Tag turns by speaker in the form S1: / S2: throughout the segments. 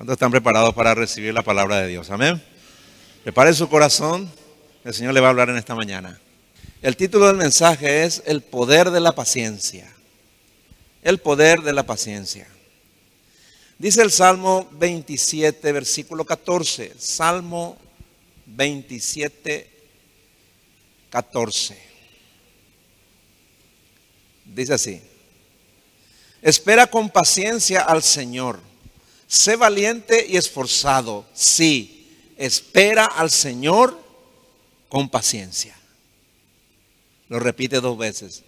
S1: ¿Cuántos están preparados para recibir la palabra de Dios? Amén. Prepare su corazón, el Señor le va a hablar en esta mañana. El título del mensaje es El poder de la paciencia. El poder de la paciencia. Dice el Salmo 27, versículo 14. Salmo 27, 14. Dice así. Espera con paciencia al Señor. Sé valiente y esforzado. Sí, espera al Señor con paciencia. Lo repite dos veces.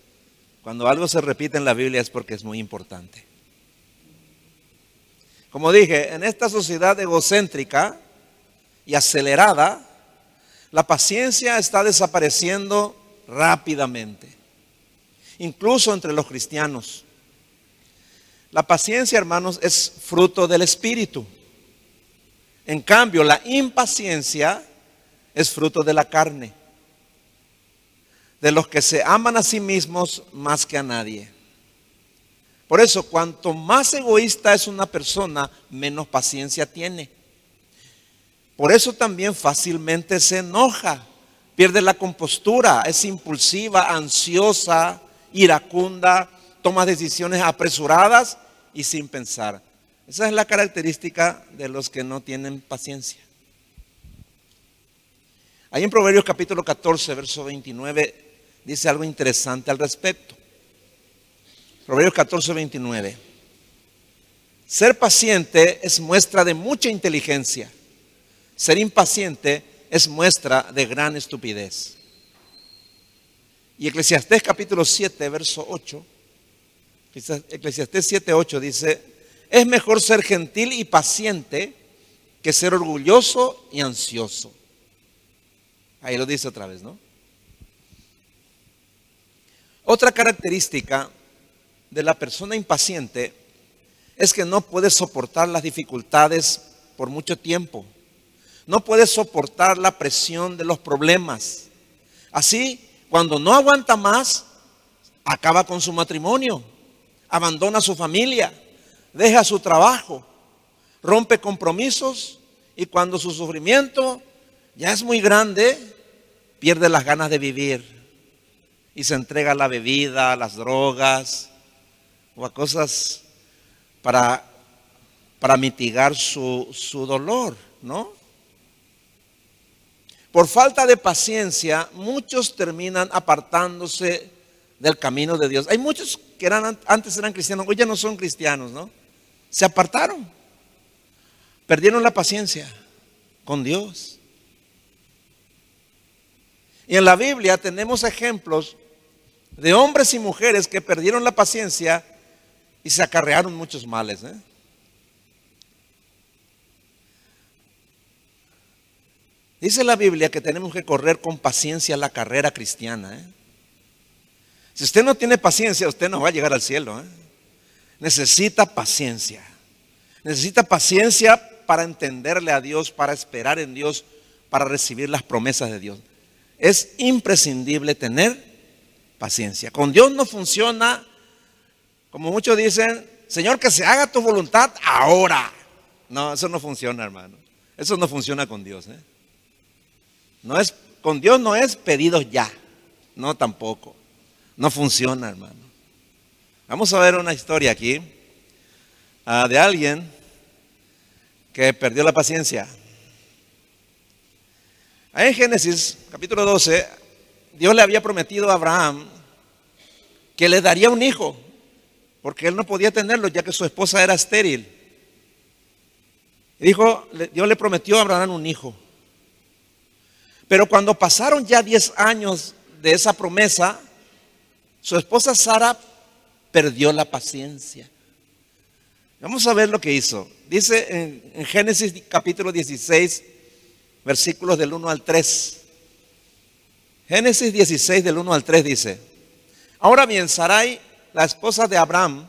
S1: Cuando algo se repite en la Biblia es porque es muy importante. Como dije, en esta sociedad egocéntrica y acelerada, la paciencia está desapareciendo rápidamente, incluso entre los cristianos. La paciencia, hermanos, es fruto del Espíritu. En cambio, la impaciencia es fruto de la carne, de los que se aman a sí mismos más que a nadie. Por eso, cuanto más egoísta es una persona, menos paciencia tiene. Por eso también fácilmente se enoja, pierde la compostura, es impulsiva, ansiosa, iracunda, toma decisiones apresuradas y sin pensar. Esa es la característica de los que no tienen paciencia. Ahí en Proverbios capítulo 14, verso 29, dice algo interesante al respecto. Proverbios 14, 29. Ser paciente es muestra de mucha inteligencia. Ser impaciente es muestra de gran estupidez. Y Eclesiastés capítulo 7, verso 8. Eclesiastés 7, 8 dice, es mejor ser gentil y paciente que ser orgulloso y ansioso. Ahí lo dice otra vez, ¿no? Otra característica de la persona impaciente es que no puede soportar las dificultades por mucho tiempo. No puede soportar la presión de los problemas. Así, cuando no aguanta más, acaba con su matrimonio, abandona su familia, deja su trabajo, rompe compromisos y cuando su sufrimiento ya es muy grande, pierde las ganas de vivir y se entrega a la bebida, a las drogas, o a cosas para, para mitigar su, su dolor, ¿no? Por falta de paciencia, muchos terminan apartándose del camino de Dios. Hay muchos que eran, antes eran cristianos, hoy ya no son cristianos, ¿no? Se apartaron. Perdieron la paciencia con Dios. Y en la Biblia tenemos ejemplos de hombres y mujeres que perdieron la paciencia y se acarrearon muchos males. ¿eh? Dice la Biblia que tenemos que correr con paciencia la carrera cristiana. ¿eh? Si usted no tiene paciencia, usted no va a llegar al cielo. ¿eh? Necesita paciencia. Necesita paciencia para entenderle a Dios, para esperar en Dios, para recibir las promesas de Dios. Es imprescindible tener paciencia. Con Dios no funciona como muchos dicen, Señor, que se haga tu voluntad ahora. No, eso no funciona, hermano. Eso no funciona con Dios. ¿eh? No es, con Dios no es pedidos ya. No, tampoco. No funciona, hermano. Vamos a ver una historia aquí ah, de alguien que perdió la paciencia. Ahí en Génesis capítulo 12, Dios le había prometido a Abraham que le daría un hijo porque él no podía tenerlo ya que su esposa era estéril. dijo, Dios le prometió a Abraham un hijo. Pero cuando pasaron ya 10 años de esa promesa, su esposa Sara perdió la paciencia. Vamos a ver lo que hizo. Dice en, Génesis capítulo 16, versículos del 1 al 3. Génesis 16 del 1 al 3 dice, ahora bien, Sarai la esposa de Abraham,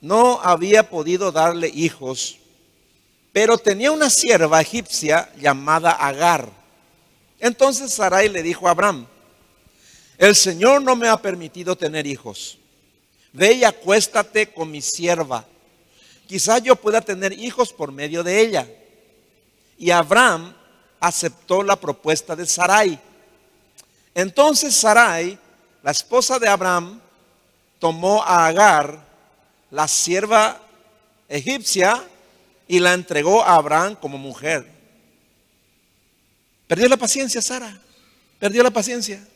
S1: no había podido darle hijos, pero tenía una sierva egipcia llamada Agar. Entonces Sarai le dijo a Abraham, el Señor no me ha permitido tener hijos. Ve y acuéstate con mi sierva. quizás yo pueda tener hijos por medio de ella. Y Abraham aceptó la propuesta de Sarai. Entonces Sarai, la esposa de Abraham, tomó a Agar, la sierva egipcia, y la entregó a Abraham como mujer. Perdió la paciencia, Sara. Perdió la paciencia.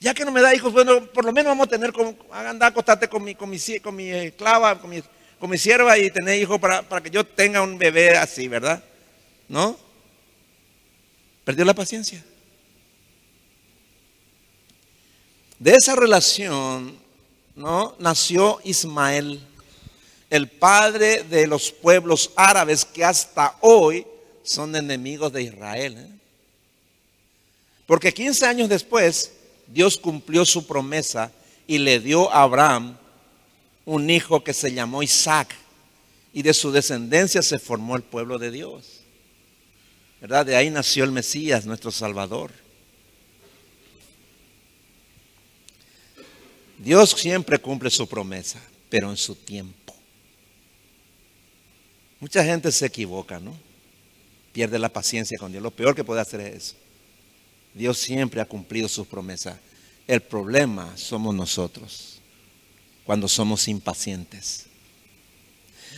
S1: Ya que no me da hijos, bueno, por lo menos vamos a tener, como, anda a acostarte con mi, con mi, con mi esclava, con mi, con mi sierva y tener hijos para, para que yo tenga un bebé así, ¿verdad? ¿No? Perdió la paciencia. De esa relación, ¿no? Nació Ismael, el padre de los pueblos árabes que hasta hoy son enemigos de Israel. ¿eh? Porque 15 años después, Dios cumplió su promesa y le dio a Abraham un hijo que se llamó Isaac. Y de su descendencia se formó el pueblo de Dios. ¿Verdad? De ahí nació el Mesías, nuestro Salvador. Dios siempre cumple su promesa, pero en su tiempo. Mucha gente se equivoca, ¿no? Pierde la paciencia con Dios. Lo peor que puede hacer es eso. Dios siempre ha cumplido sus promesas. El problema somos nosotros cuando somos impacientes.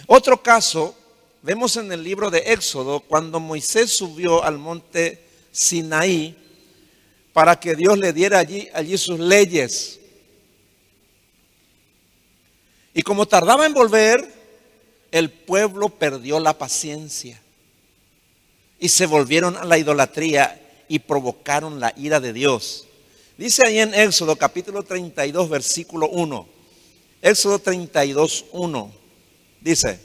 S1: Otro caso, vemos en el libro de Éxodo, cuando Moisés subió al monte Sinaí para que Dios le diera allí, allí sus leyes. Y como tardaba en volver, el pueblo perdió la paciencia y se volvieron a la idolatría y provocaron la ira de Dios. Dice ahí en Éxodo capítulo 32 versículo 1. Éxodo 32, 1. Dice,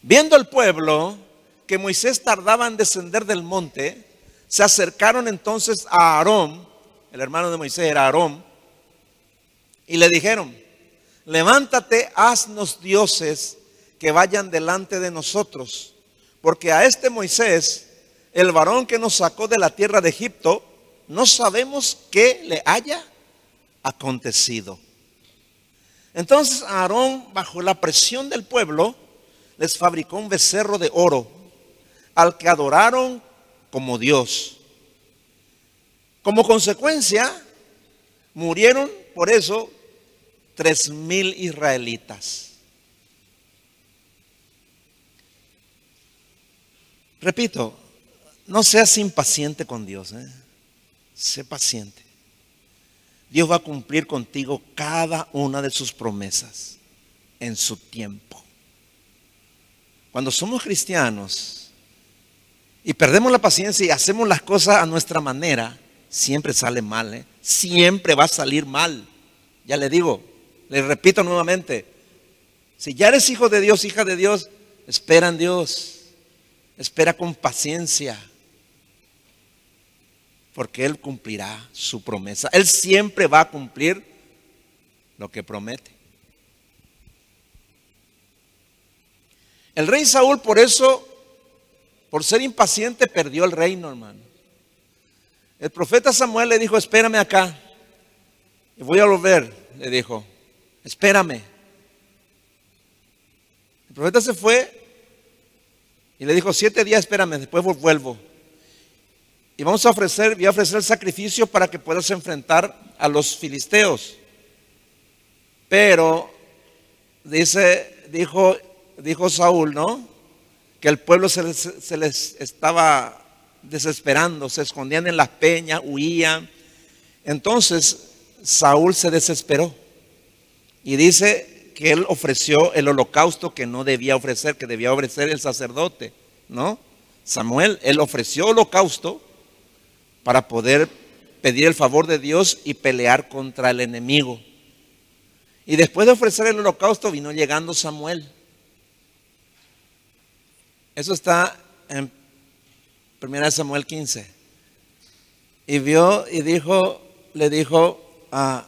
S1: viendo el pueblo que Moisés tardaba en descender del monte, se acercaron entonces a Aarón, el hermano de Moisés era Aarón, y le dijeron, levántate, haznos dioses que vayan delante de nosotros, porque a este Moisés el varón que nos sacó de la tierra de Egipto, no sabemos qué le haya acontecido. Entonces Aarón, bajo la presión del pueblo, les fabricó un becerro de oro, al que adoraron como Dios. Como consecuencia, murieron por eso tres mil israelitas. Repito, no seas impaciente con Dios. ¿eh? Sé paciente. Dios va a cumplir contigo cada una de sus promesas en su tiempo. Cuando somos cristianos y perdemos la paciencia y hacemos las cosas a nuestra manera, siempre sale mal. ¿eh? Siempre va a salir mal. Ya le digo, le repito nuevamente, si ya eres hijo de Dios, hija de Dios, espera en Dios. Espera con paciencia porque Él cumplirá su promesa. Él siempre va a cumplir lo que promete. El rey Saúl por eso, por ser impaciente, perdió el reino, hermano. El profeta Samuel le dijo, espérame acá. Y voy a volver, le dijo, espérame. El profeta se fue y le dijo, siete días, espérame, después vuelvo. Y vamos a ofrecer, voy a ofrecer el sacrificio para que puedas enfrentar a los filisteos. Pero dice, dijo, dijo Saúl, ¿no? Que el pueblo se les, se les estaba desesperando, se escondían en las peñas, huían. Entonces Saúl se desesperó y dice que él ofreció el holocausto que no debía ofrecer, que debía ofrecer el sacerdote, ¿no? Samuel, él ofreció holocausto para poder pedir el favor de Dios y pelear contra el enemigo. Y después de ofrecer el holocausto vino llegando Samuel. Eso está en 1 Samuel 15. Y vio y dijo, le dijo, ah,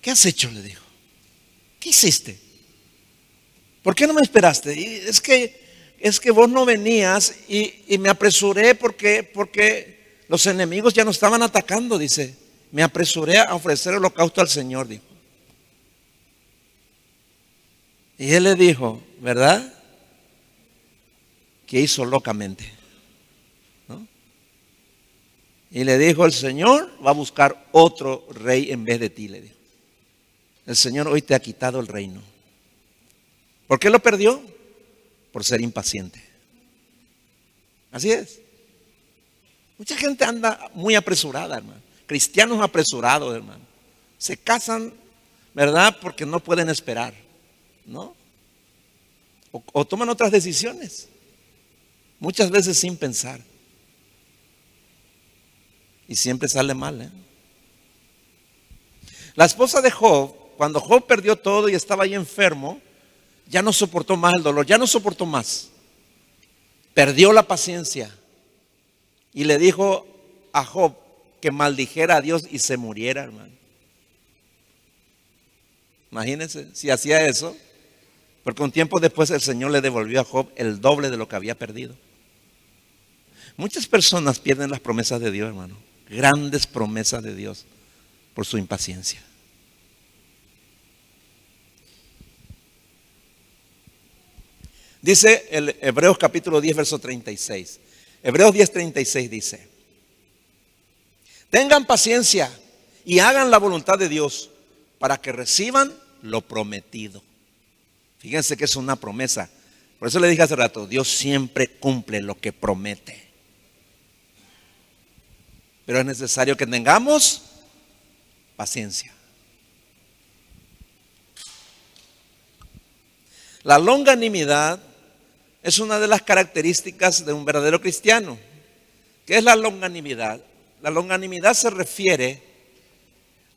S1: ¿qué has hecho? Le dijo. ¿Qué hiciste? ¿Por qué no me esperaste? Y es que es que vos no venías y, me apresuré porque, porque los enemigos ya nos estaban atacando, dice. Me apresuré a ofrecer el holocausto al Señor, dijo. Y él le dijo, ¿verdad? Que hizo locamente. Y le dijo, el Señor va a buscar otro rey en vez de ti, le dijo. El Señor hoy te ha quitado el reino. ¿Por qué lo perdió? Por ser impaciente. Así es. Mucha gente anda muy apresurada, hermano. Cristianos apresurados, hermano. Se casan, ¿verdad? Porque no pueden esperar, ¿no? O, toman otras decisiones. Muchas veces sin pensar. Y siempre sale mal, ¿eh? La esposa de Job, cuando Job perdió todo y estaba ahí enfermo, ya no soportó más el dolor, ya no soportó más. Perdió la paciencia y le dijo a Job que maldijera a Dios y se muriera, hermano. Imagínense si hacía eso, porque un tiempo después el Señor le devolvió a Job el doble de lo que había perdido. Muchas personas pierden las promesas de Dios, hermano. Grandes promesas de Dios por su impaciencia. Dice el Hebreos capítulo 10, verso 36. Hebreos 10, 36 dice, tengan paciencia y hagan la voluntad de Dios para que reciban lo prometido. Fíjense que es una promesa. Por eso le dije hace rato, Dios siempre cumple lo que promete. Pero es necesario que tengamos paciencia. La longanimidad es una de las características de un verdadero cristiano. ¿Qué es la longanimidad? La longanimidad se refiere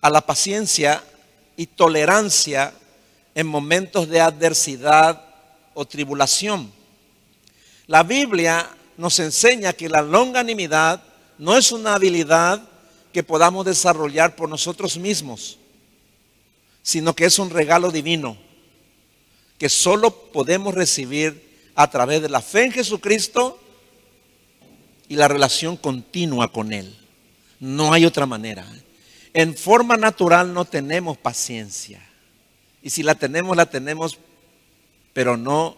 S1: a la paciencia y tolerancia en momentos de adversidad o tribulación. La Biblia nos enseña que la longanimidad no es una habilidad que podamos desarrollar por nosotros mismos, sino que es un regalo divino que solo podemos recibir a través de la fe en Jesucristo y la relación continua con Él. No hay otra manera. En forma natural no tenemos paciencia. Y si la tenemos, la tenemos, pero no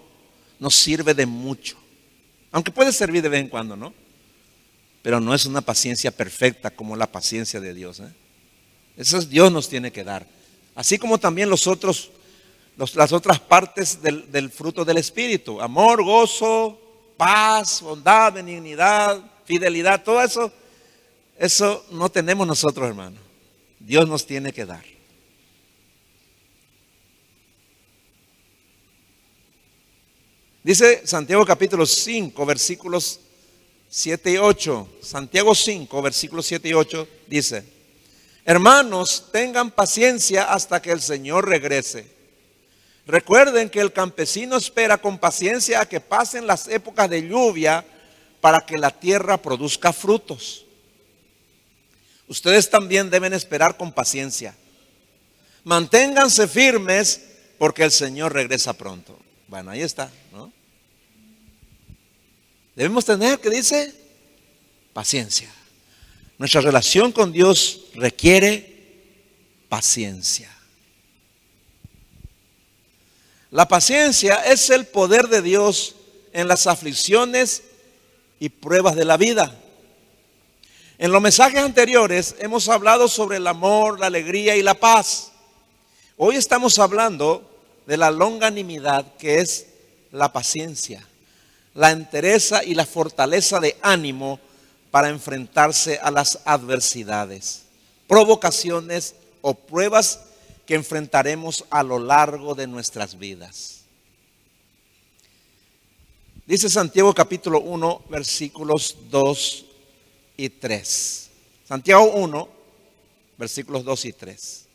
S1: nos sirve de mucho. Aunque puede servir de vez en cuando, ¿no? Pero no es una paciencia perfecta como la paciencia de Dios. ¿eh? Eso es Dios nos tiene que dar. Así como también los otros las otras partes del, fruto del Espíritu. Amor, gozo, paz, bondad, benignidad, fidelidad, todo eso, eso no tenemos nosotros, hermano. Dios nos tiene que dar. Dice Santiago capítulo 5, versículos 7 y 8. Santiago 5, versículos 7 y 8 dice, hermanos, tengan paciencia hasta que el Señor regrese. Recuerden que el campesino espera con paciencia a que pasen las épocas de lluvia para que la tierra produzca frutos. Ustedes también deben esperar con paciencia. Manténganse firmes porque el Señor regresa pronto. Bueno, ahí está, ¿no? Debemos tener, ¿qué dice? Paciencia. Nuestra relación con Dios requiere paciencia. La paciencia es el poder de Dios en las aflicciones y pruebas de la vida. En los mensajes anteriores hemos hablado sobre el amor, la alegría y la paz. Hoy estamos hablando de la longanimidad, que es la paciencia, la entereza y la fortaleza de ánimo para enfrentarse a las adversidades, provocaciones o pruebas que enfrentaremos a lo largo de nuestras vidas. Dice Santiago capítulo 1, versículos 2 y 3. Santiago 1, versículos 2 y 3.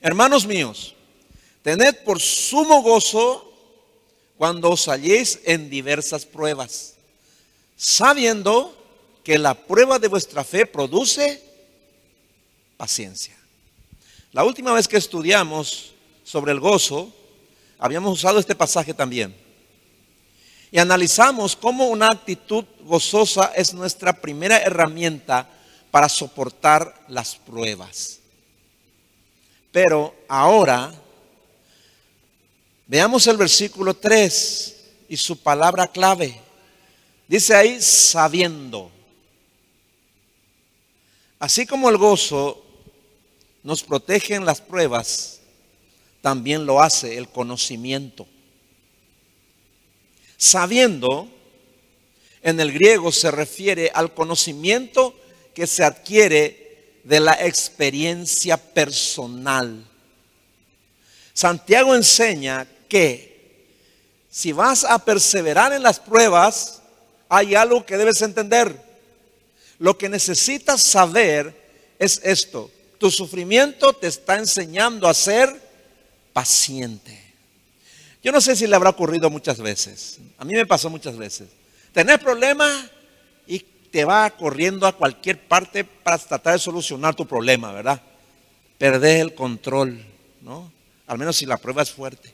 S1: Hermanos míos, tened por sumo gozo cuando os halléis en diversas pruebas, sabiendo que la prueba de vuestra fe produce paciencia. La última vez que estudiamos sobre el gozo, habíamos usado este pasaje también. Y analizamos cómo una actitud gozosa es nuestra primera herramienta para soportar las pruebas. Pero ahora Veamos el versículo 3 y su palabra clave. Dice ahí, sabiendo. Así como el gozo nos protege en las pruebas, también lo hace el conocimiento. Sabiendo, en el griego se refiere al conocimiento que se adquiere de la experiencia personal. Santiago enseña que si vas a perseverar en las pruebas, hay algo que debes entender. Lo que necesitas saber es esto. Tu sufrimiento te está enseñando a ser paciente. Yo no sé si le habrá ocurrido muchas veces. A mí me pasó muchas veces. Tener problemas y te va corriendo a cualquier parte para tratar de solucionar tu problema, ¿verdad? Perder el control, ¿no? Al menos si la prueba es fuerte.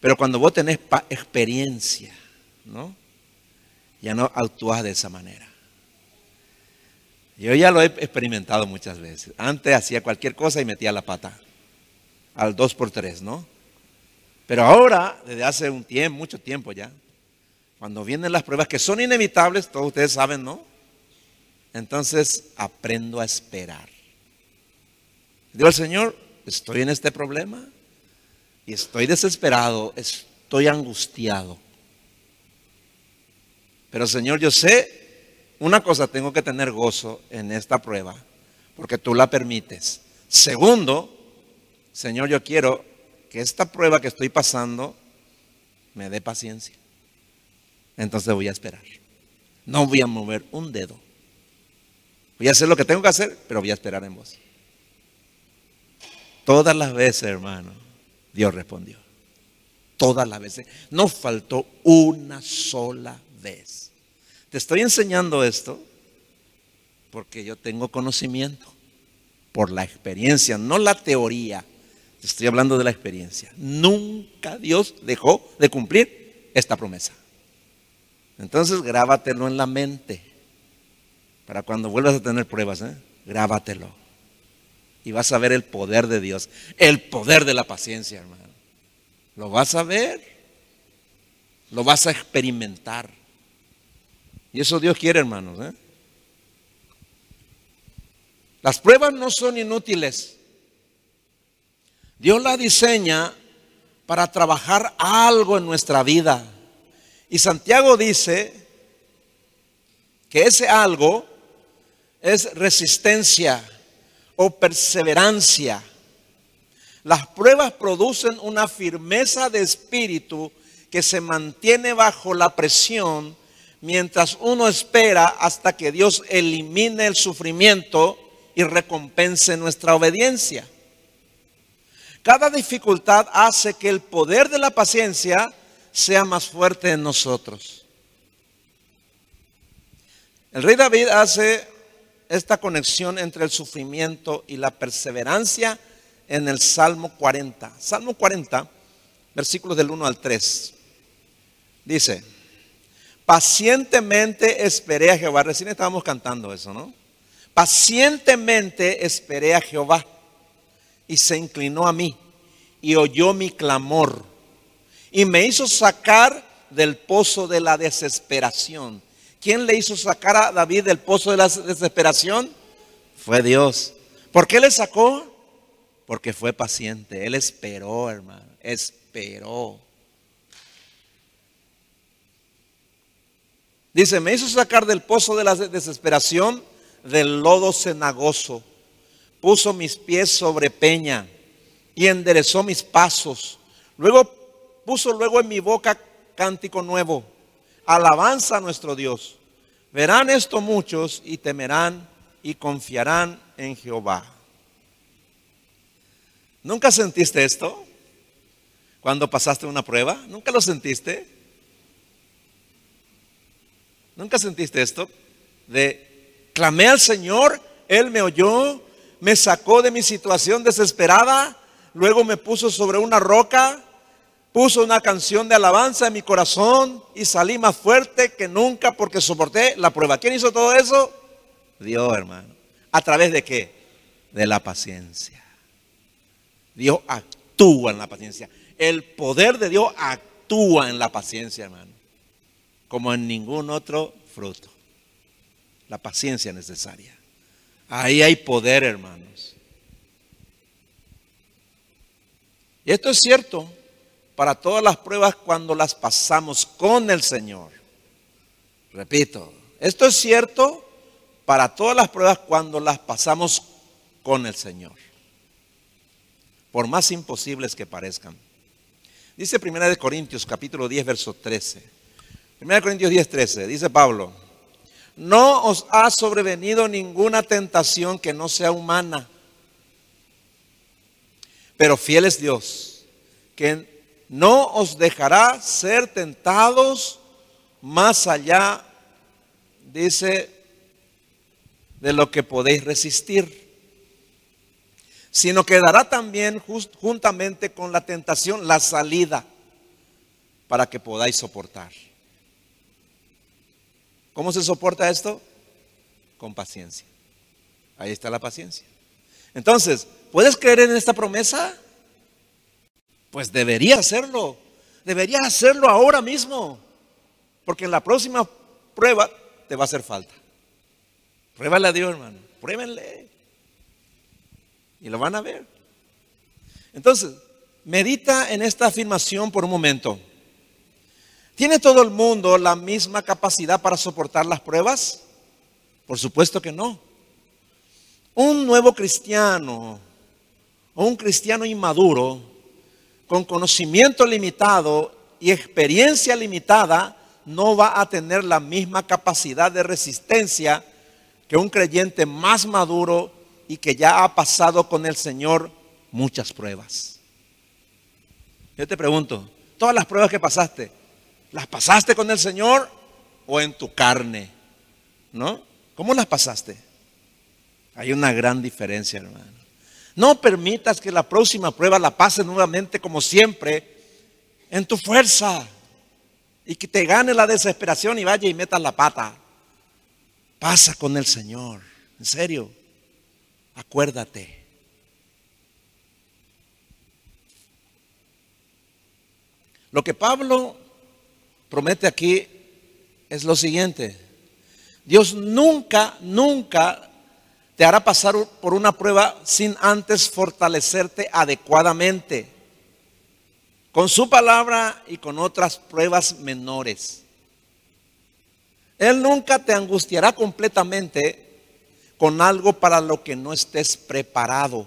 S1: Pero cuando vos tenés experiencia, ¿no? Ya no actúas de esa manera. Yo ya lo he experimentado muchas veces. Antes hacía cualquier cosa y metía la pata. Al dos por tres, ¿no? Pero ahora, desde hace un tiempo, mucho tiempo ya, cuando vienen las pruebas que son inevitables, todos ustedes saben, ¿no? Entonces aprendo a esperar. Digo al Señor, estoy en este problema y estoy desesperado, estoy angustiado. Pero Señor, yo sé, una cosa, tengo que tener gozo en esta prueba, porque tú la permites. Segundo, Señor, yo quiero que esta prueba que estoy pasando me dé paciencia. Entonces voy a esperar. No voy a mover un dedo. Voy a hacer lo que tengo que hacer, pero voy a esperar en vos. Todas las veces, hermano, Dios respondió. Todas las veces. No faltó una sola vez. Te estoy enseñando esto porque yo tengo conocimiento por la experiencia, no la teoría. Te estoy hablando de la experiencia. Nunca Dios dejó de cumplir esta promesa. Entonces grábatelo en la mente para cuando vuelvas a tener pruebas, ¿eh? grábatelo. Y vas a ver el poder de Dios, el poder de la paciencia, hermano. Lo vas a ver, lo vas a experimentar. Y eso Dios quiere, hermanos. ¿eh? Las pruebas no son inútiles. Dios la diseña para trabajar algo en nuestra vida. Y Santiago dice que ese algo es resistencia o perseverancia. Las pruebas producen una firmeza de espíritu que se mantiene bajo la presión mientras uno espera hasta que Dios elimine el sufrimiento y recompense nuestra obediencia. Cada dificultad hace que el poder de la paciencia sea más fuerte en nosotros. El rey David hace esta conexión entre el sufrimiento y la perseverancia en el Salmo 40. Salmo 40, versículos del 1 al 3. Dice, pacientemente esperé a Jehová. Recién estábamos cantando eso, ¿no? Pacientemente esperé a Jehová y se inclinó a mí y oyó mi clamor y me hizo sacar del pozo de la desesperación. ¿Quién le hizo sacar a David del pozo de la desesperación? Fue Dios. ¿Por qué le sacó? Porque fue paciente. Él esperó, hermano. Esperó. Dice, me hizo sacar del pozo de la desesperación, del lodo cenagoso. Puso mis pies sobre peña y enderezó mis pasos. Luego puso luego en mi boca cántico nuevo, alabanza a nuestro Dios. Verán esto muchos y temerán y confiarán en Jehová. ¿Nunca sentiste esto? Cuando pasaste una prueba, ¿nunca lo sentiste? ¿Nunca sentiste esto? De clamé al Señor, Él me oyó, me sacó de mi situación desesperada, luego me puso sobre una roca puso una canción de alabanza en mi corazón y salí más fuerte que nunca porque soporté la prueba. ¿Quién hizo todo eso? Dios, hermano. ¿A través de qué? De la paciencia. Dios actúa en la paciencia. El poder de Dios actúa en la paciencia, hermano. Como en ningún otro fruto. La paciencia necesaria. Ahí hay poder, hermanos. Y esto es cierto para todas las pruebas cuando las pasamos con el Señor. Repito, esto es cierto para todas las pruebas cuando las pasamos con el Señor. Por más imposibles que parezcan. Dice 1 Corintios capítulo 10 verso 13. 1 Corintios 10 13. Dice Pablo. No os ha sobrevenido ninguna tentación que no sea humana. Pero fiel es Dios, que no os dejará ser tentados más allá, dice, de lo que podéis resistir, sino que dará también juntamente con la tentación la salida para que podáis soportar. ¿Cómo se soporta esto? Con paciencia. Ahí está la paciencia. Entonces, ¿puedes creer en esta promesa? Pues debería hacerlo. Debería hacerlo ahora mismo. Porque en la próxima prueba te va a hacer falta. Pruébale a Dios, hermano. Pruébenle. Y lo van a ver. Entonces, medita en esta afirmación por un momento. ¿Tiene todo el mundo la misma capacidad para soportar las pruebas? Por supuesto que no. Un nuevo cristiano o un cristiano inmaduro con conocimiento limitado y experiencia limitada no va a tener la misma capacidad de resistencia que un creyente más maduro y que ya ha pasado con el Señor muchas pruebas. Yo te pregunto, todas las pruebas que pasaste, ¿las pasaste con el Señor o en tu carne? ¿No? ¿Cómo las pasaste? Hay una gran diferencia, hermano. No permitas que la próxima prueba la pase nuevamente como siempre en tu fuerza y que te gane la desesperación y vaya y metas la pata. Pasa con el Señor, en serio, acuérdate. Lo que Pablo promete aquí es lo siguiente. Dios nunca, nunca te hará pasar por una prueba sin antes fortalecerte adecuadamente con su palabra y con otras pruebas menores. Él nunca te angustiará completamente con algo para lo que no estés preparado.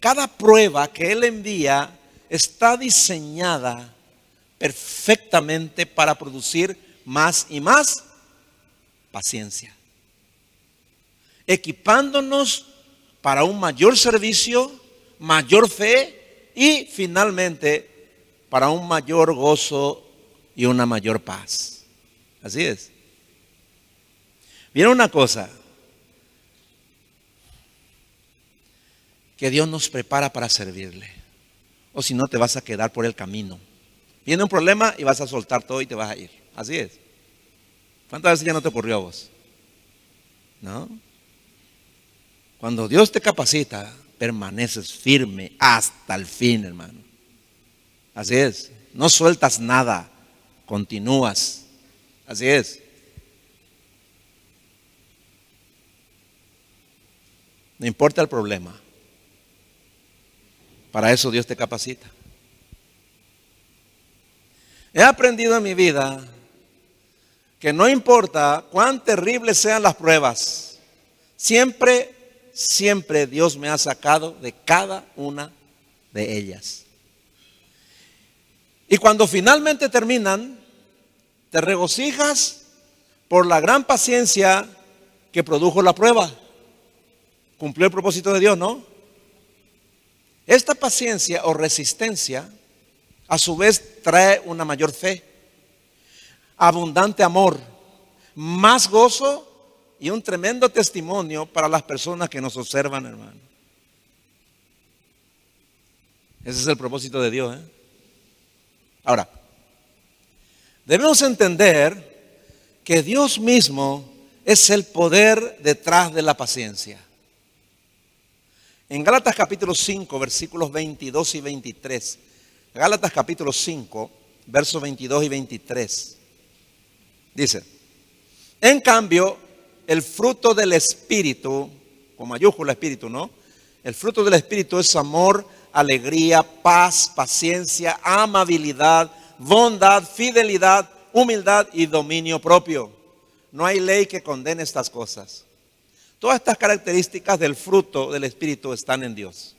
S1: Cada prueba que Él envía está diseñada perfectamente para producir más y más paciencia equipándonos para un mayor servicio, mayor fe y finalmente para un mayor gozo y una mayor paz. Así es. Viene una cosa, que Dios nos prepara para servirle. O si no, te vas a quedar por el camino. Viene un problema y vas a soltar todo y te vas a ir. Así es. ¿Cuántas veces ya no te ocurrió a vos? ¿No? Cuando Dios te capacita, permaneces firme hasta el fin, hermano. Así es. No sueltas nada, continúas. Así es. No importa el problema. Para eso Dios te capacita. He aprendido en mi vida que no importa cuán terribles sean las pruebas, siempre siempre Dios me ha sacado de cada una de ellas. Y cuando finalmente terminan, te regocijas por la gran paciencia que produjo la prueba. Cumplió el propósito de Dios, ¿no? Esta paciencia o resistencia a su vez trae una mayor fe, abundante amor, más gozo y un tremendo testimonio para las personas que nos observan, hermano. Ese es el propósito de Dios. ¿eh? Ahora, debemos entender que Dios mismo es el poder detrás de la paciencia. En Gálatas capítulo 5, versículos 22 y 23. Gálatas capítulo 5, versos 22 y 23. Dice, en cambio, el fruto del Espíritu, con mayúscula Espíritu, ¿no? El fruto del Espíritu es amor, alegría, paz, paciencia, amabilidad, bondad, fidelidad, humildad y dominio propio. No hay ley que condene estas cosas. Todas estas características del fruto del Espíritu están en Dios.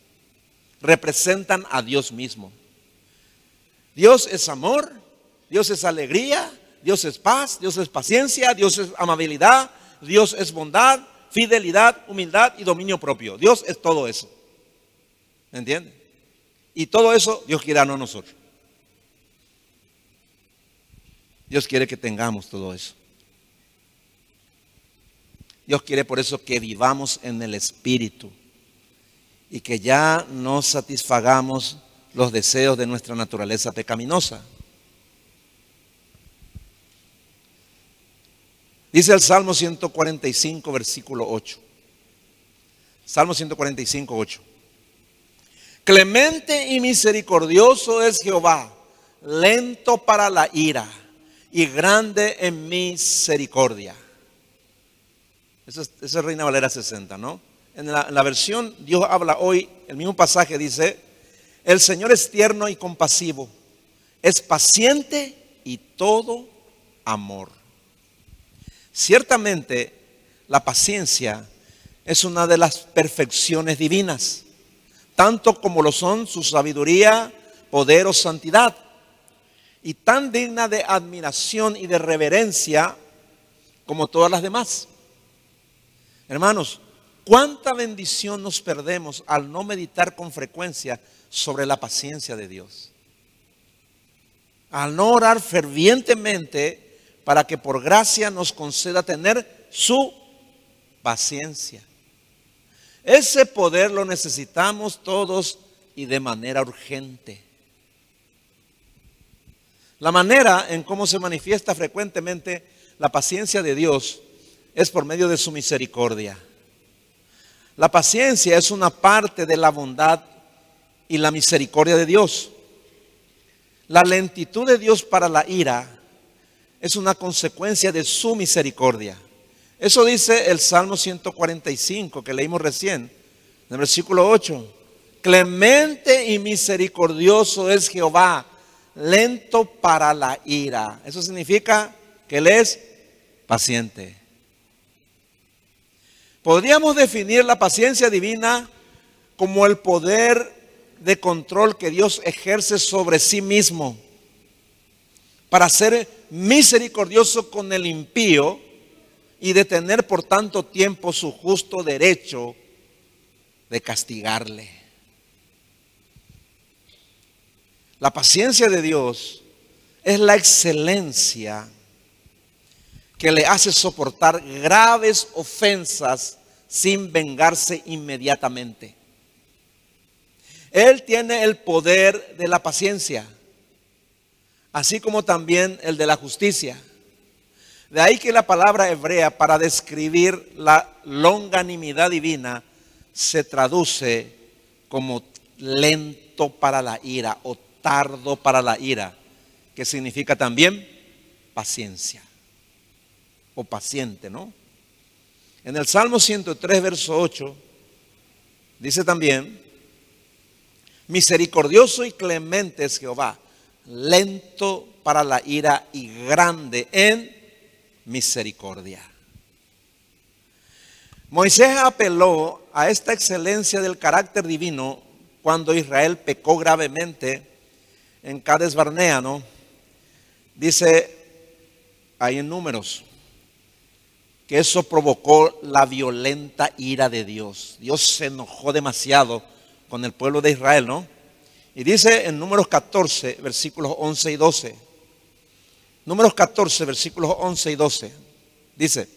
S1: Representan a Dios mismo. Dios es amor, Dios es alegría, Dios es paz, Dios es paciencia, Dios es amabilidad, Dios es bondad, fidelidad, humildad y dominio propio. Dios es todo eso. ¿Me? Y todo eso Dios quiere a nosotros. Dios quiere que tengamos todo eso. Dios quiere por eso que vivamos en el Espíritu y que ya no satisfagamos los deseos de nuestra naturaleza pecaminosa. Dice el Salmo 145, versículo 8. Salmo 145, 8. Clemente y misericordioso es Jehová, lento para la ira y grande en misericordia. Esa es, Reina Valera 60, ¿no? En la, en la versión Dios habla hoy, el mismo pasaje dice, el Señor es tierno y compasivo, es paciente y todo amor. Ciertamente, la paciencia es una de las perfecciones divinas, tanto como lo son su sabiduría, poder o santidad, y tan digna de admiración y de reverencia como todas las demás. Hermanos, cuánta bendición nos perdemos al no meditar con frecuencia sobre la paciencia de Dios. Al no orar fervientemente para que por gracia nos conceda tener su paciencia. Ese poder lo necesitamos todos y de manera urgente. La manera en cómo se manifiesta frecuentemente la paciencia de Dios es por medio de su misericordia. La paciencia es una parte de la bondad y la misericordia de Dios. La lentitud de Dios para la ira es una consecuencia de su misericordia. Eso dice el Salmo 145 que leímos recién, en el versículo 8. Clemente y misericordioso es Jehová, lento para la ira. Eso significa que Él es paciente. Podríamos definir la paciencia divina como el poder de control que Dios ejerce sobre sí mismo para ser misericordioso con el impío y detener por tanto tiempo su justo derecho de castigarle. La paciencia de Dios es la excelencia que le hace soportar graves ofensas sin vengarse inmediatamente. Él tiene el poder de la paciencia, así como también el de la justicia. De ahí que la palabra hebrea para describir la longanimidad divina se traduce como lento para la ira o tardo para la ira, que significa también paciencia o paciente, ¿no? En el Salmo 103, verso 8, dice también, misericordioso y clemente es Jehová, lento para la ira y grande en misericordia. Moisés apeló a esta excelencia del carácter divino cuando Israel pecó gravemente en Cades Barnea, ¿no? Dice ahí en números que eso provocó la violenta ira de Dios. Dios se enojó demasiado con el pueblo de Israel, ¿no? Y dice en números 14, versículos 11 y 12. Números 14, versículos 11 y 12. Dice,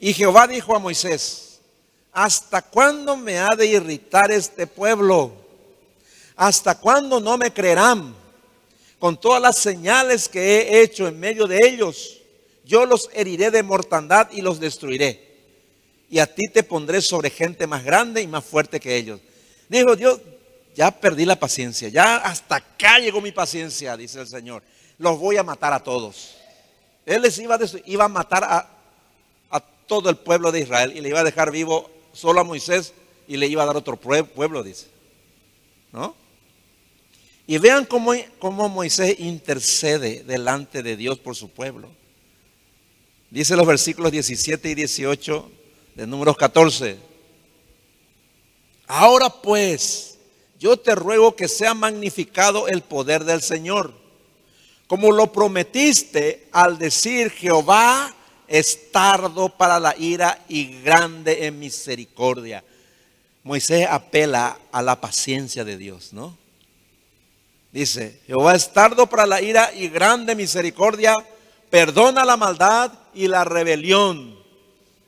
S1: y Jehová dijo a Moisés, ¿hasta cuándo me ha de irritar este pueblo? ¿Hasta cuándo no me creerán con todas las señales que he hecho en medio de ellos? yo los heriré de mortandad y los destruiré. Y a ti te pondré sobre gente más grande y más fuerte que ellos. Dijo Dios, ya perdí la paciencia, ya hasta acá llegó mi paciencia, dice el Señor. Los voy a matar a todos. Él les iba a, matar a, a todo el pueblo de Israel y le iba a dejar vivo solo a Moisés y le iba a dar otro pueblo, dice. ¿No? Y vean cómo, cómo, Moisés intercede delante de Dios por su pueblo. Dice los versículos 17 y 18 de números 14. Ahora pues, yo te ruego que sea magnificado el poder del Señor, como lo prometiste al decir Jehová es tardo para la ira y grande en misericordia. Moisés apela a la paciencia de Dios, ¿no? Dice, Jehová es tardo para la ira y grande misericordia, perdona la maldad y la rebelión,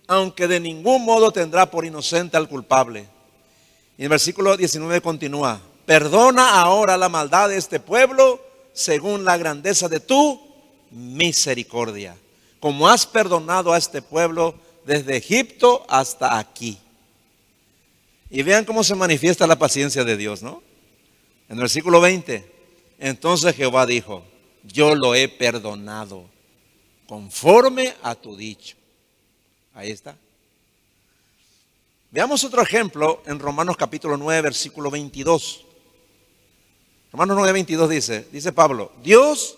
S1: aunque de ningún modo tendrá por inocente al culpable. Y el versículo 19 continúa, perdona ahora la maldad de este pueblo según la grandeza de tu misericordia, como has perdonado a este pueblo desde Egipto hasta aquí. Y vean cómo se manifiesta la paciencia de Dios, ¿no? En el versículo 20, entonces Jehová dijo, yo lo he perdonado conforme a tu dicho. Ahí está. Veamos otro ejemplo en Romanos capítulo 9, versículo 22. Romanos 9, 22 dice, dice Pablo, Dios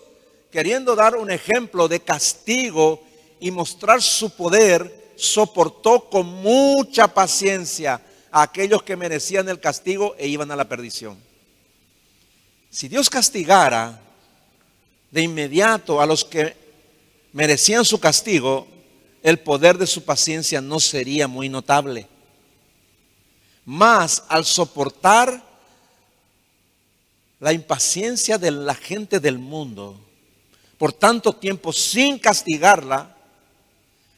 S1: queriendo dar un ejemplo de castigo y mostrar su poder, soportó con mucha paciencia a aquellos que merecían el castigo e iban a la perdición. Si Dios castigara de inmediato a los que merecían su castigo, el poder de su paciencia no sería muy notable. Más al soportar la impaciencia de la gente del mundo por tanto tiempo sin castigarla,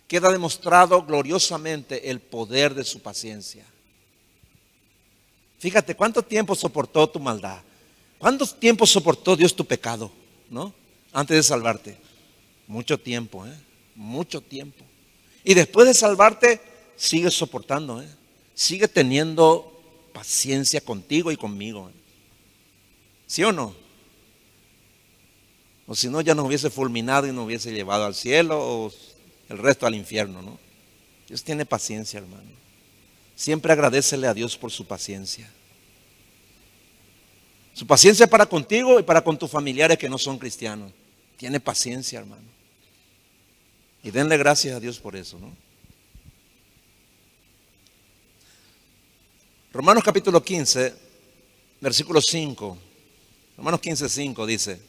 S1: queda demostrado gloriosamente el poder de su paciencia. Fíjate cuánto tiempo soportó tu maldad. ¿Cuánto tiempo soportó Dios tu pecado? ¿No? Antes de salvarte. Mucho tiempo, ¿eh? Mucho tiempo. Y después de salvarte, sigue soportando, ¿eh? Sigue teniendo paciencia contigo y conmigo. ¿Sí o no? O si no, ya nos hubiese fulminado y nos hubiese llevado al cielo o el resto al infierno, ¿no? Dios tiene paciencia, hermano. Siempre agradecele a Dios por su paciencia. Su paciencia para contigo y para con tus familiares que no son cristianos. Tiene paciencia, hermano. Y denle gracias a Dios por eso, ¿no? Romanos capítulo 15, versículo 5. Romanos 15, 5 dice,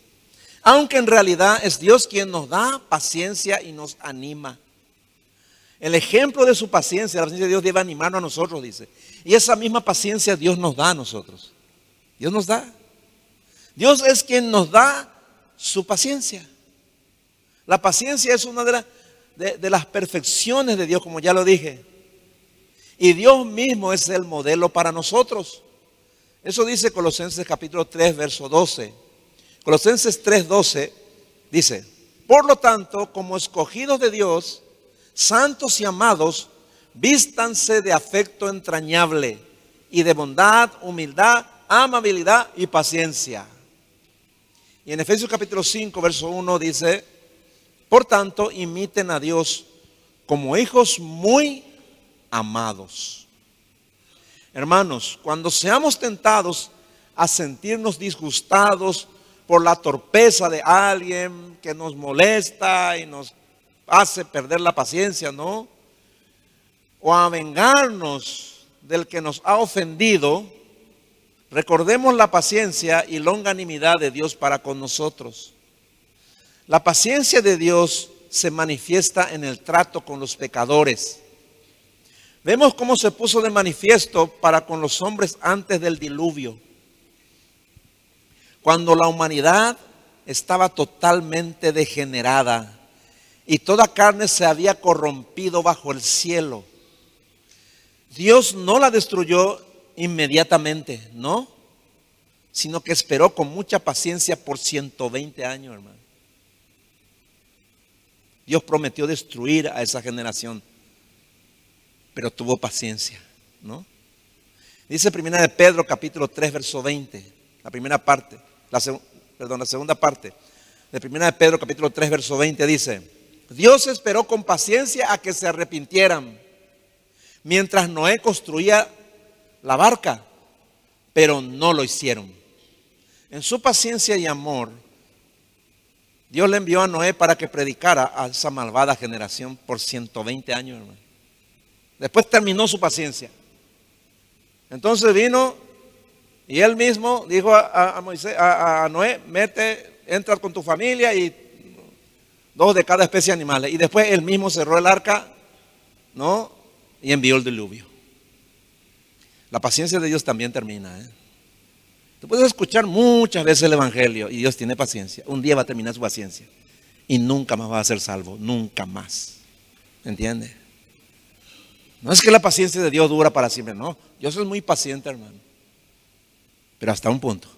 S1: aunque en realidad es Dios quien nos da paciencia y nos anima. El ejemplo de su paciencia, la paciencia de Dios debe animarnos a nosotros, dice. Y esa misma paciencia Dios nos da a nosotros. Dios nos da. Dios es quien nos da su paciencia. La paciencia es una de, de, las perfecciones de Dios, como ya lo dije. Y Dios mismo es el modelo para nosotros. Eso dice Colosenses capítulo 3, verso 12. Colosenses 3:12 dice, por lo tanto, como escogidos de Dios, santos y amados, vístanse de afecto entrañable y de bondad, humildad, amabilidad y paciencia. Y en Efesios capítulo 5, verso 1 dice, por tanto, imiten a Dios como hijos muy amados. Hermanos, cuando seamos tentados a sentirnos disgustados por la torpeza de alguien que nos molesta y nos hace perder la paciencia, ¿no? O a vengarnos del que nos ha ofendido, recordemos la paciencia y longanimidad de Dios para con nosotros. La paciencia de Dios se manifiesta en el trato con los pecadores. Vemos cómo se puso de manifiesto para con los hombres antes del diluvio cuando la humanidad estaba totalmente degenerada y toda carne se había corrompido bajo el cielo. Dios no la destruyó inmediatamente, no, sino que esperó con mucha paciencia por 120 años, hermano. Dios prometió destruir a esa generación, pero tuvo paciencia, ¿no? Dice primera de Pedro capítulo 3 verso 20, la primera parte, la perdón, la segunda parte de primera de Pedro capítulo 3 verso 20 dice, Dios esperó con paciencia a que se arrepintieran mientras Noé construía la barca, pero no lo hicieron. En su paciencia y amor, Dios le envió a Noé para que predicara a esa malvada generación por 120 años, hermano. Después terminó su paciencia. Entonces vino y él mismo dijo a, a Noé, mete, entra con tu familia y dos de cada especie de animales. Y después él mismo cerró el arca, ¿no? Y envió el diluvio. La paciencia de Dios también termina. ¿eh? Tú puedes escuchar muchas veces el Evangelio y Dios tiene paciencia. Un día va a terminar su paciencia y nunca más va a ser salvo, nunca más. ¿Entiendes? No es que la paciencia de Dios dura para siempre, no. Yo soy muy paciente, hermano. Pero hasta un punto.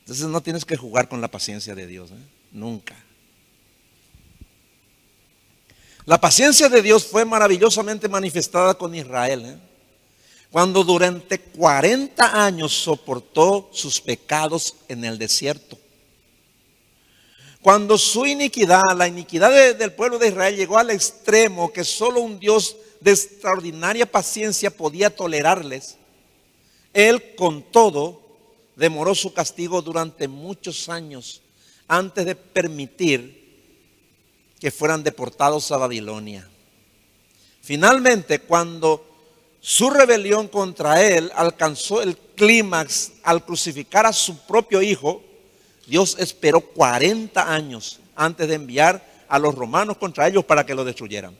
S1: Entonces no tienes que jugar con la paciencia de Dios, ¿eh? nunca. La paciencia de Dios fue maravillosamente manifestada con Israel. ¿eh? Cuando durante 40 años soportó sus pecados en el desierto. Cuando su iniquidad, la iniquidad del pueblo de Israel llegó al extremo que solo un Dios de extraordinaria paciencia podía tolerarles, Él con todo demoró su castigo durante muchos años antes de permitir que fueran deportados a Babilonia. Finalmente, cuando su rebelión contra él alcanzó el clímax al crucificar a su propio hijo, Dios esperó 40 años antes de enviar a los romanos contra ellos para que lo destruyeran.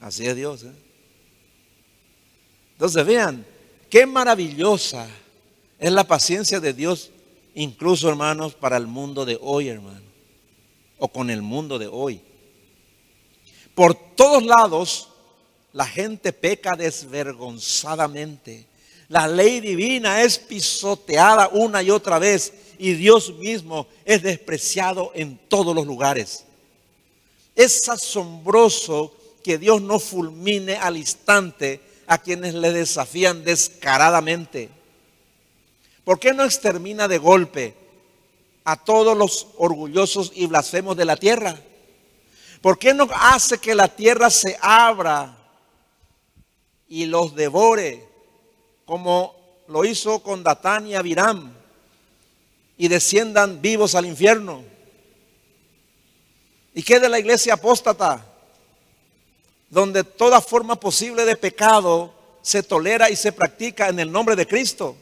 S1: Así es Dios. ¿eh? Entonces vean, qué maravillosa es la paciencia de Dios, incluso hermanos, para el mundo de hoy, hermanos o con el mundo de hoy. Por todos lados, la gente peca desvergonzadamente. La ley divina es pisoteada una y otra vez y Dios mismo es despreciado en todos los lugares. Es asombroso que Dios no fulmine al instante a quienes le desafían descaradamente. ¿Por qué no extermina de golpe a todos los orgullosos y blasfemos de la tierra? ¿Por qué no hace que la tierra se abra y los devore como lo hizo con Datán y Abiram y desciendan vivos al infierno? ¿Y qué de la iglesia apóstata? Donde toda forma posible de pecado se tolera y se practica en el nombre de Cristo.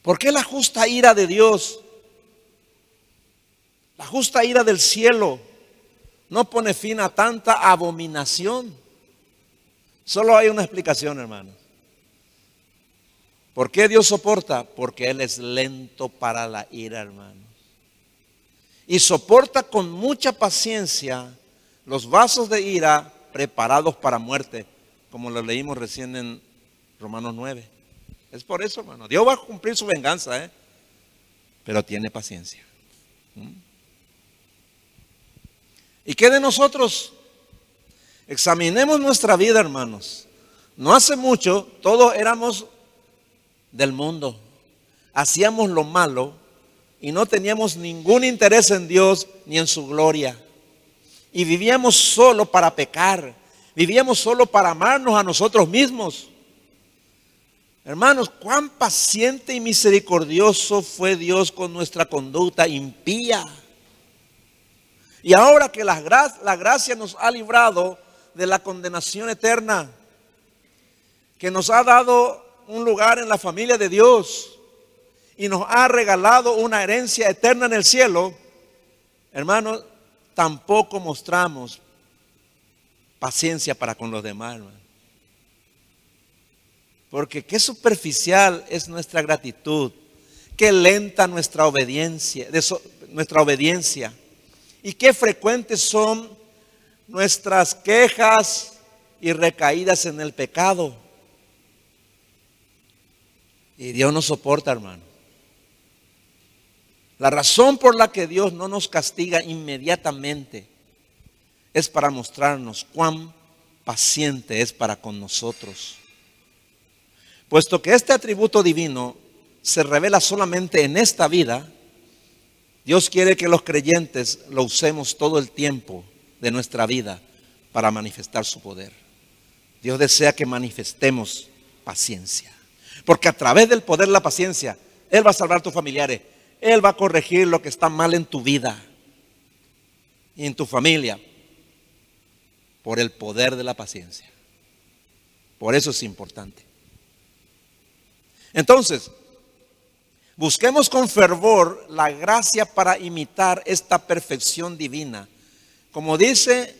S1: ¿Por qué la justa ira de Dios, la justa ira del cielo, no pone fin a tanta abominación? Solo hay una explicación, hermanos. ¿Por qué Dios soporta? Porque Él es lento para la ira, hermanos. Y soporta con mucha paciencia los vasos de ira preparados para muerte, como lo leímos recién en Romanos 9. Es por eso, hermano. Dios va a cumplir su venganza, ¿eh? pero tiene paciencia. ¿Mm? ¿Y qué de nosotros? Examinemos nuestra vida, hermanos. No hace mucho todos éramos del mundo. Hacíamos lo malo y no teníamos ningún interés en Dios ni en su gloria. Y vivíamos solo para pecar. Vivíamos solo para amarnos a nosotros mismos. Hermanos, cuán paciente y misericordioso fue Dios con nuestra conducta impía. Y ahora que la, la gracia nos ha librado de la condenación eterna, que nos ha dado un lugar en la familia de Dios y nos ha regalado una herencia eterna en el cielo, hermanos, tampoco mostramos paciencia para con los demás. Hermanos. Porque qué superficial es nuestra gratitud, qué lenta nuestra obediencia, nuestra obediencia y qué frecuentes son nuestras quejas y recaídas en el pecado. Y Dios nos soporta, hermano. La razón por la que Dios no nos castiga inmediatamente es para mostrarnos cuán paciente es para con nosotros. Puesto que este atributo divino se revela solamente en esta vida, Dios quiere que los creyentes lo usemos todo el tiempo de nuestra vida para manifestar su poder. Dios desea que manifestemos paciencia. Porque a través del poder de la paciencia, Él va a salvar tus familiares. Él va a corregir lo que está mal en tu vida y en tu familia. Por el poder de la paciencia. Por eso es importante. Entonces, busquemos con fervor la gracia para imitar esta perfección divina. Como dice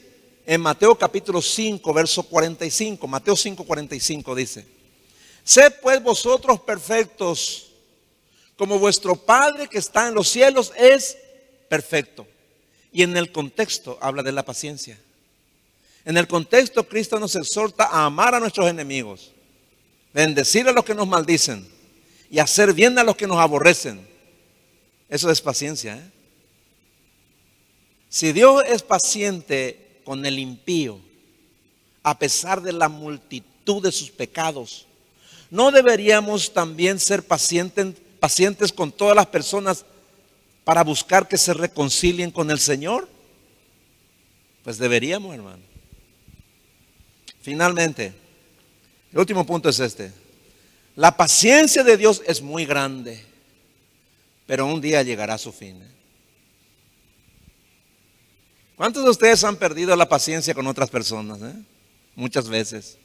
S1: en Mateo capítulo 5, verso 45, Mateo 5, 45 dice, Sed pues vosotros perfectos, como vuestro Padre que está en los cielos es perfecto. Y en el contexto habla de la paciencia. En el contexto Cristo nos exhorta a amar a nuestros enemigos bendecir a los que nos maldicen y hacer bien a los que nos aborrecen. Eso es paciencia. ¿eh? Si Dios es paciente con el impío, a pesar de la multitud de sus pecados, ¿no deberíamos también ser pacientes, pacientes con todas las personas para buscar que se reconcilien con el Señor? Pues deberíamos, hermano. Finalmente, el último punto es este. La paciencia de Dios es muy grande, pero un día llegará a su fin. ¿eh? ¿Cuántos de ustedes han perdido la paciencia con otras personas? Eh? Muchas veces.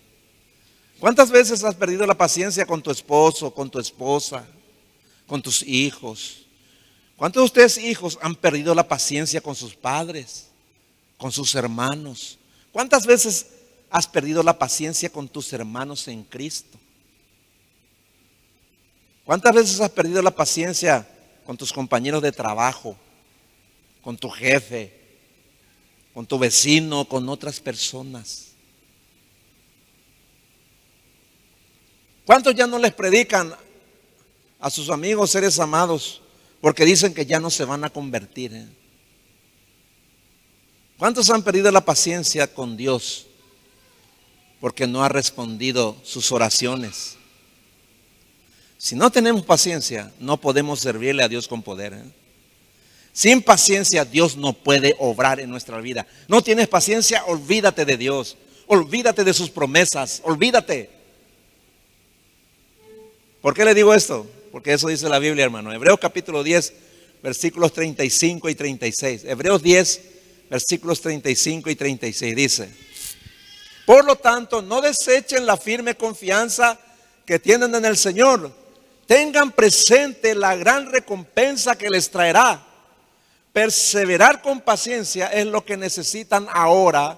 S1: ¿Cuántas veces has perdido la paciencia con tu esposo, con tu esposa, con tus hijos? ¿Cuántos de ustedes hijos han perdido la paciencia con sus padres, con sus hermanos? ¿Cuántas veces has perdido la paciencia con tus hermanos en Cristo? ¿Cuántas veces has perdido la paciencia con tus compañeros de trabajo, con tu jefe, con tu vecino, con otras personas? ¿Cuántos ya no les predican a sus amigos, seres amados, porque dicen que ya no se van a convertir? Eh? ¿Cuántos han perdido la paciencia con Dios? porque no ha respondido sus oraciones. Si no tenemos paciencia, no podemos servirle a Dios con poder. ¿eh? Sin paciencia Dios no puede obrar en nuestra vida. No tienes paciencia, olvídate de Dios. Olvídate de sus promesas. Olvídate. ¿Por qué le digo esto? Porque eso dice la Biblia, hermano. Hebreos capítulo 10, versículos 35 y 36. Hebreos 10, versículos 35 y 36 dice. Por lo tanto, no desechen la firme confianza que tienen en el Señor. Tengan presente la gran recompensa que les traerá. Perseverar con paciencia es lo que necesitan ahora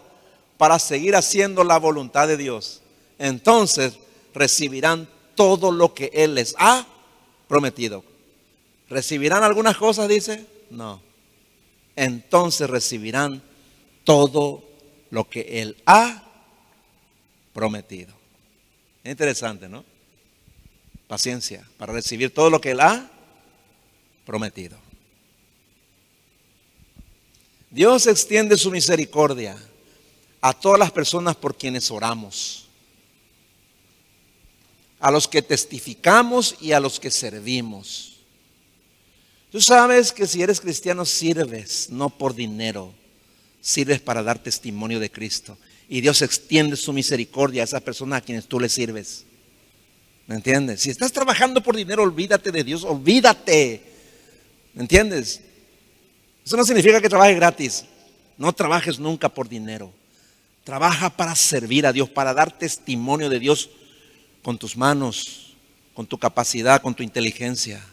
S1: para seguir haciendo la voluntad de Dios. Entonces recibirán todo lo que Él les ha prometido. ¿Recibirán algunas cosas? Dice. No. Entonces recibirán todo lo que Él ha prometido. Es interesante, ¿no? Paciencia para recibir todo lo que Él ha prometido. Dios extiende su misericordia a todas las personas por quienes oramos, a los que testificamos y a los que servimos. Tú sabes que si eres cristiano sirves no por dinero, sirves para dar testimonio de Cristo. Y Dios extiende su misericordia a esas personas a quienes tú le sirves. ¿Me entiendes? Si estás trabajando por dinero, olvídate de Dios, olvídate. ¿Me entiendes? Eso no significa que trabajes gratis. No trabajes nunca por dinero. Trabaja para servir a Dios, para dar testimonio de Dios con tus manos, con tu capacidad, con tu inteligencia,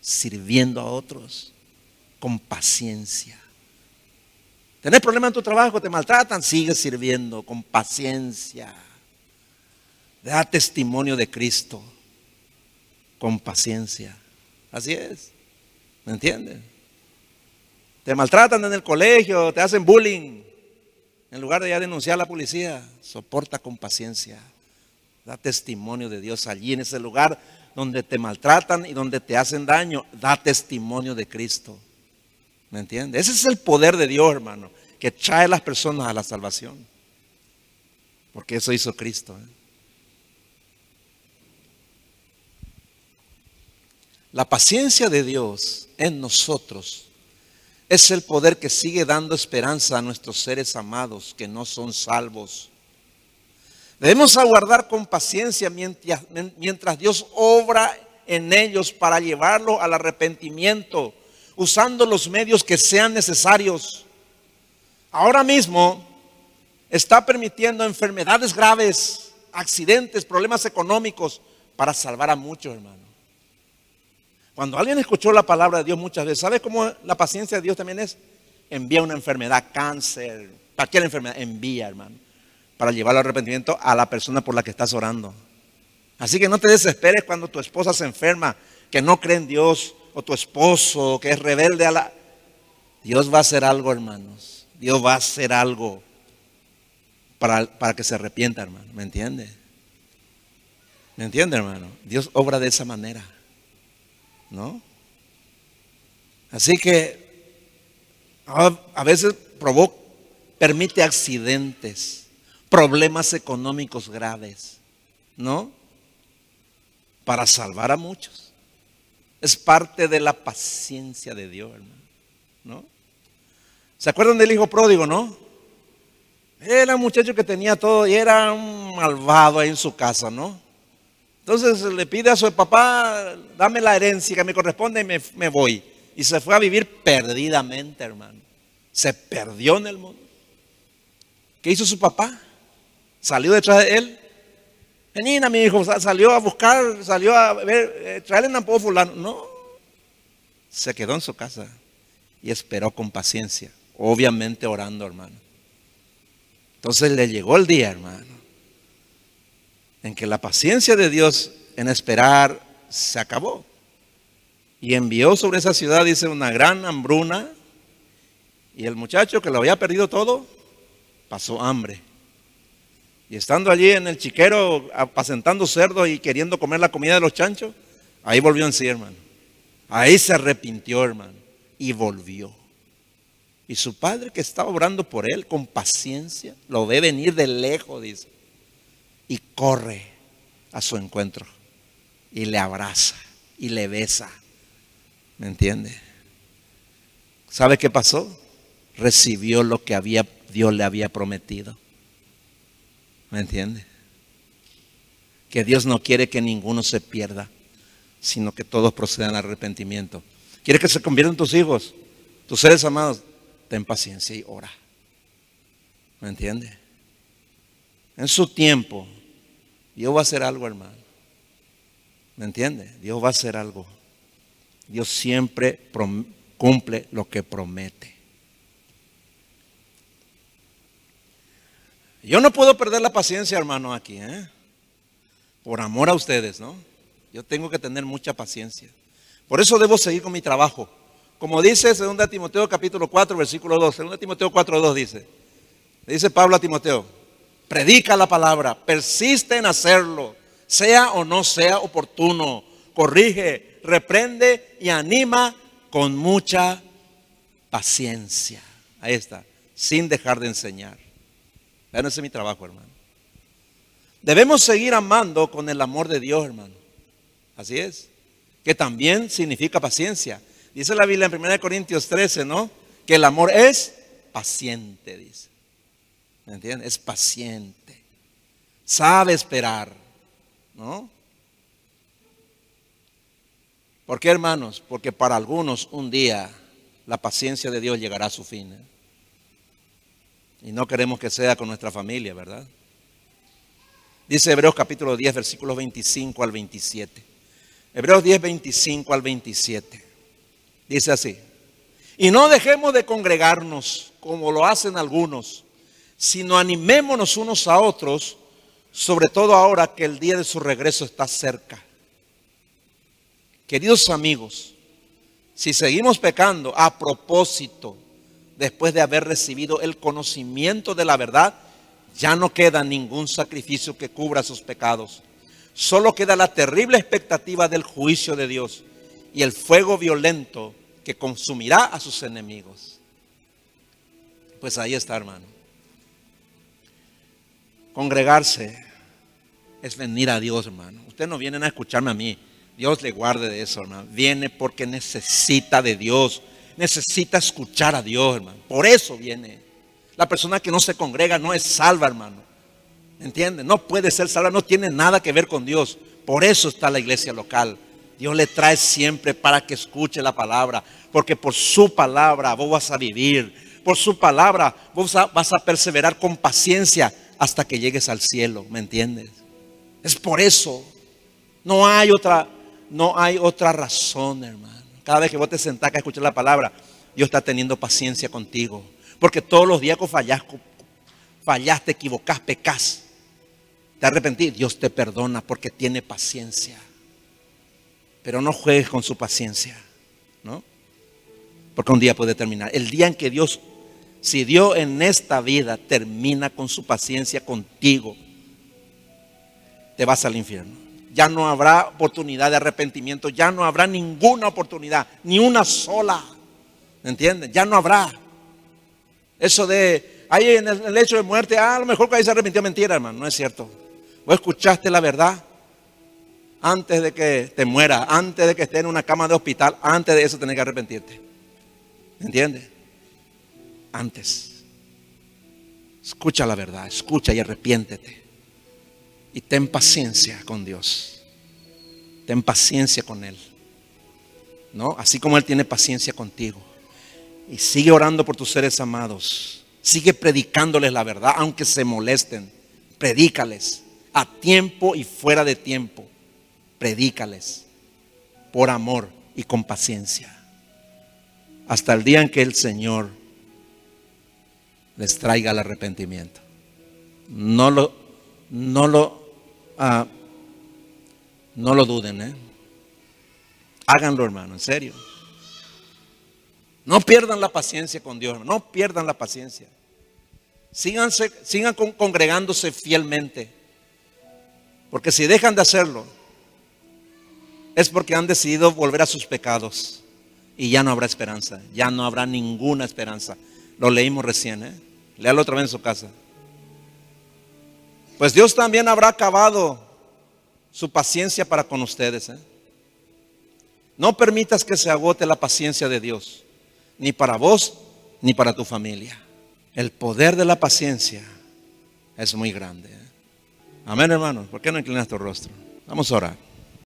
S1: sirviendo a otros con paciencia. Tenés problemas en tu trabajo, te maltratan, sigue sirviendo con paciencia. Da testimonio de Cristo con paciencia. Así es. ¿Me entiendes? Te maltratan en el colegio, te hacen bullying. En lugar de ya denunciar a la policía, soporta con paciencia. Da testimonio de Dios allí en ese lugar donde te maltratan y donde te hacen daño. Da testimonio de Cristo. ¿Me entiendes? Ese es el poder de Dios, hermano, que trae a las personas a la salvación. Porque eso hizo Cristo. ¿eh? La paciencia de Dios en nosotros es el poder que sigue dando esperanza a nuestros seres amados que no son salvos. Debemos aguardar con paciencia mientras, Dios obra en ellos para llevarlo al arrepentimiento, usando los medios que sean necesarios. Ahora mismo está permitiendo enfermedades graves, accidentes, problemas económicos para salvar a muchos hermanos. Cuando alguien escuchó la palabra de Dios muchas veces, ¿sabe cómo la paciencia de Dios también es? Envía una enfermedad, cáncer, cualquier enfermedad, envía, hermano, para llevar al arrepentimiento a la persona por la que estás orando. Así que no te desesperes cuando tu esposa se enferma, que no cree en Dios, o tu esposo que es rebelde a la... Dios va a hacer algo, hermanos. Dios va a hacer algo para, para que se arrepienta, hermano. ¿Me entiende? ¿Me entiende, hermano? Dios obra de esa manera. ¿no? Así que a veces provoca, permite accidentes, problemas económicos graves, ¿no? Para salvar a muchos. Es parte de la paciencia de Dios, hermano, ¿no? ¿Se acuerdan del hijo pródigo, no? Era un muchacho que tenía todo y era un malvado ahí en su casa, ¿no? Entonces le pide a su papá, dame la herencia que me corresponde y me, voy. Y se fue a vivir perdidamente, hermano. Se perdió en el mundo. ¿Qué hizo su papá? Salió detrás de él. Menina, mi hijo, salió a buscar, salió a ver, eh, traerle un poco fulano. No. Se quedó en su casa y esperó con paciencia, obviamente orando, hermano. Entonces le llegó el día, hermano en que la paciencia de Dios en esperar se acabó. Y envió sobre esa ciudad, dice, una gran hambruna. Y el muchacho que lo había perdido todo, pasó hambre. Y estando allí en el chiquero, apacentando cerdos y queriendo comer la comida de los chanchos, ahí volvió en sí, hermano. Ahí se arrepintió, hermano. Y volvió. Y su padre que estaba obrando por él con paciencia, lo ve venir de lejos, dice y corre a su encuentro y le abraza y le besa. ¿Me entiende? ¿Sabe qué pasó? Recibió lo que había, Dios le había prometido. ¿Me entiende? Que Dios no quiere que ninguno se pierda, sino que todos procedan al arrepentimiento. ¿Quiere que se conviertan tus hijos, tus seres amados? Ten paciencia y ora. ¿Me entiende? En su tiempo, Dios va a hacer algo, hermano. ¿Me entiende? Dios va a hacer algo. Dios siempre cumple lo que promete. Yo no puedo perder la paciencia, hermano, aquí, ¿eh? Por amor a ustedes, ¿no? Yo tengo que tener mucha paciencia. Por eso debo seguir con mi trabajo. Como dice 2 Timoteo capítulo 4, versículo 2. 2 Timoteo 4, 2 dice. dice Pablo a Timoteo predica la palabra, persiste en hacerlo, sea o no sea oportuno, corrige, reprende y anima con mucha paciencia. Ahí está, sin dejar de enseñar. Vean, ese es mi trabajo, hermano. Debemos seguir amando con el amor de Dios, hermano. Así es. Que también significa paciencia. Dice la Biblia en 1 Corintios 13, ¿no? Que el amor es paciente, dice. ¿Me entiendes? Es paciente. Sabe esperar. ¿No? ¿Por qué, hermanos? Porque para algunos un día la paciencia de Dios llegará a su fin. ¿eh? Y no queremos que sea con nuestra familia, ¿verdad? Dice Hebreos capítulo 10, versículos 25 al 27. Hebreos 10, 25 al 27. Dice así. Y no dejemos de congregarnos como lo hacen algunos sino animémonos unos a otros, sobre todo ahora que el día de su regreso está cerca. Queridos amigos, si seguimos pecando a propósito, después de haber recibido el conocimiento de la verdad, ya no queda ningún sacrificio que cubra sus pecados. Solo queda la terrible expectativa del juicio de Dios y el fuego violento que consumirá a sus enemigos. Pues ahí está, hermano. Congregarse es venir a Dios, hermano. Ustedes no vienen a escucharme a mí. Dios le guarde de eso, hermano. Viene porque necesita de Dios. Necesita escuchar a Dios, hermano. Por eso viene. La persona que no se congrega no es salva, hermano. ¿Entiende? No puede ser salva, no tiene nada que ver con Dios. Por eso está la iglesia local. Dios le trae siempre para que escuche la palabra. Porque por su palabra vos vas a vivir. Por su palabra vos vas a perseverar con paciencia hasta que llegues al cielo. ¿Me entiendes? Es por eso. No hay otra, no hay otra razón, hermano. Cada vez que vos te sentás a escuchar la palabra, Dios está teniendo paciencia contigo. Porque todos los días que fallás, fallaste, equivocás, pecás, te arrepentís, Dios te perdona porque tiene paciencia. Pero no juegues con su paciencia, ¿no? Porque un día puede terminar. El día en que Dios, si Dios en esta vida termina con su paciencia contigo, te vas al infierno. Ya no habrá oportunidad de arrepentimiento, ya no habrá ninguna oportunidad, ni una sola. ¿Me entienden? Ya no habrá. Eso de, ahí en el, hecho de muerte, ah, a lo mejor que ahí se arrepintió, mentira, hermano, no es cierto. Vos escuchaste la verdad antes de que te muera, antes de que esté en una cama de hospital, antes de eso tenés que arrepentirte. ¿Me entiendes? Antes. Escucha la verdad, escucha y arrepiéntete. Y ten paciencia con Dios. Ten paciencia con Él. ¿No? Así como Él tiene paciencia contigo. Y sigue orando por tus seres amados. Sigue predicándoles la verdad, aunque se molesten. Predícales a tiempo y fuera de tiempo. Predícales por amor y con paciencia. Hasta el día en que el Señor les traiga el arrepentimiento. No lo, no lo Ah, no lo duden, ¿eh? Háganlo, hermano, en serio. No pierdan la paciencia con Dios, no pierdan la paciencia. Sigan congregándose fielmente. Porque si dejan de hacerlo, es porque han decidido volver a sus pecados. Y ya no habrá esperanza, ya no habrá ninguna esperanza. Lo leímos recién, ¿eh? Léalo otra vez en su casa. Pues Dios también habrá acabado su paciencia para con ustedes. ¿eh? No permitas que se agote la paciencia de Dios, ni para vos, ni para tu familia. El poder de la paciencia es muy grande. ¿eh? Amén, hermanos. ¿Por qué no inclinas tu rostro? Vamos a orar.